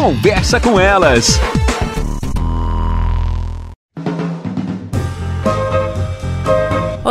Conversa com elas.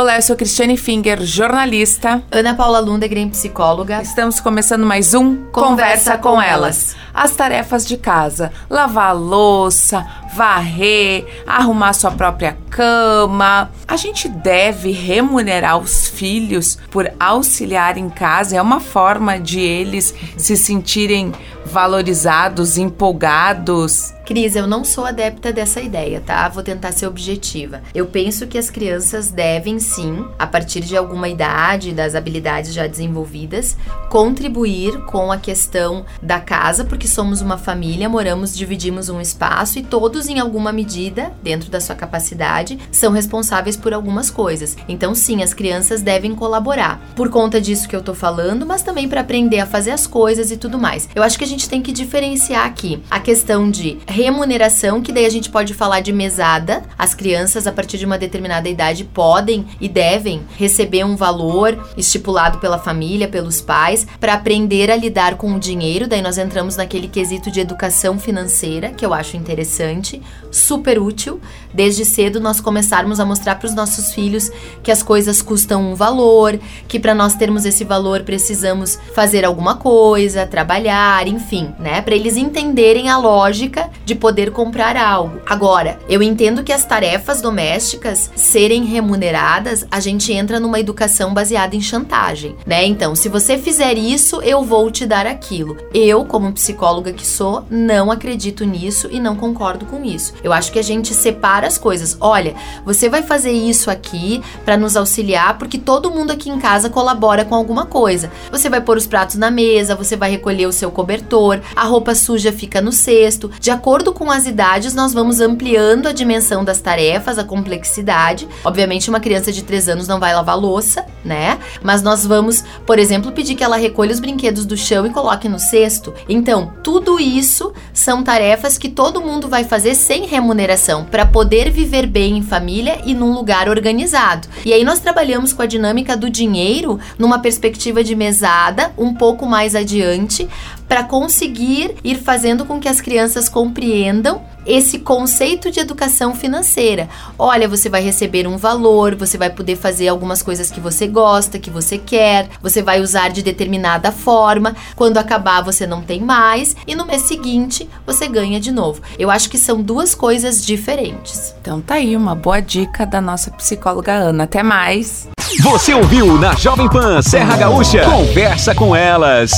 Olá, eu sou Cristiane Finger, jornalista. Ana Paula Lundegren, psicóloga. Estamos começando mais um Conversa, Conversa com, elas. As tarefas de casa: lavar a louça, varrer, arrumar sua própria cama. A gente deve remunerar os filhos por auxiliar em casa. É uma forma de eles se sentirem valorizados, empolgados. Cris, eu não sou adepta dessa ideia, tá? Vou tentar ser objetiva. Eu penso que as crianças devem sim, a partir de alguma idade, das habilidades já desenvolvidas, contribuir com a questão da casa, porque somos uma família, moramos, dividimos um espaço e todos, em alguma medida, dentro da sua capacidade, são responsáveis por algumas coisas. Então, sim, as crianças devem colaborar. Por conta disso que eu tô falando, mas também para aprender a fazer as coisas e tudo mais. Eu acho que a gente tem que diferenciar aqui a questão de remuneração, que daí a gente pode falar de mesada. As crianças, a partir de uma determinada idade, podem e devem receber um valor estipulado pela família, pelos pais, para aprender a lidar com o dinheiro. Daí nós entramos naquele quesito de educação financeira, que eu acho interessante, super útil. Desde cedo nós começarmos a mostrar para os nossos filhos que as coisas custam um valor, que para nós termos esse valor precisamos fazer alguma coisa, trabalhar, enfim, né? Para eles entenderem a lógica de poder comprar algo. Agora, eu entendo que as tarefas domésticas serem remuneradas, a gente entra numa educação baseada em chantagem, né? Então, se você fizer isso, eu vou te dar aquilo. Eu, como psicóloga que sou, não acredito nisso e não concordo com isso. Eu acho que a gente separa as coisas. Olha, você vai fazer isso aqui para nos auxiliar porque todo mundo aqui em casa colabora com alguma coisa. Você vai pôr os pratos na mesa, você vai recolher o seu cobertor, a roupa suja fica no cesto. De acordo acordo com as idades, nós vamos ampliando a dimensão das tarefas, a complexidade. Obviamente, uma criança de 3 anos não vai lavar louça, né? Mas nós vamos, por exemplo, pedir que ela recolha os brinquedos do chão e coloque no cesto. Então, tudo isso são tarefas que todo mundo vai fazer sem remuneração para poder viver bem em família e num lugar organizado. E aí nós trabalhamos com a dinâmica do dinheiro numa perspectiva de mesada um pouco mais adiante para conseguir ir fazendo com que as crianças compreendam esse conceito de educação financeira. Olha, você vai receber um valor, você vai poder fazer algumas coisas que você gosta, que você quer, você vai usar de determinada forma. Quando acabar, você não tem mais e no mês seguinte você ganha de novo. Eu acho que são duas coisas diferentes. Então tá aí uma boa dica da nossa psicóloga Ana. Até mais. Você ouviu na Jovem Pan Serra Gaúcha? Conversa com elas.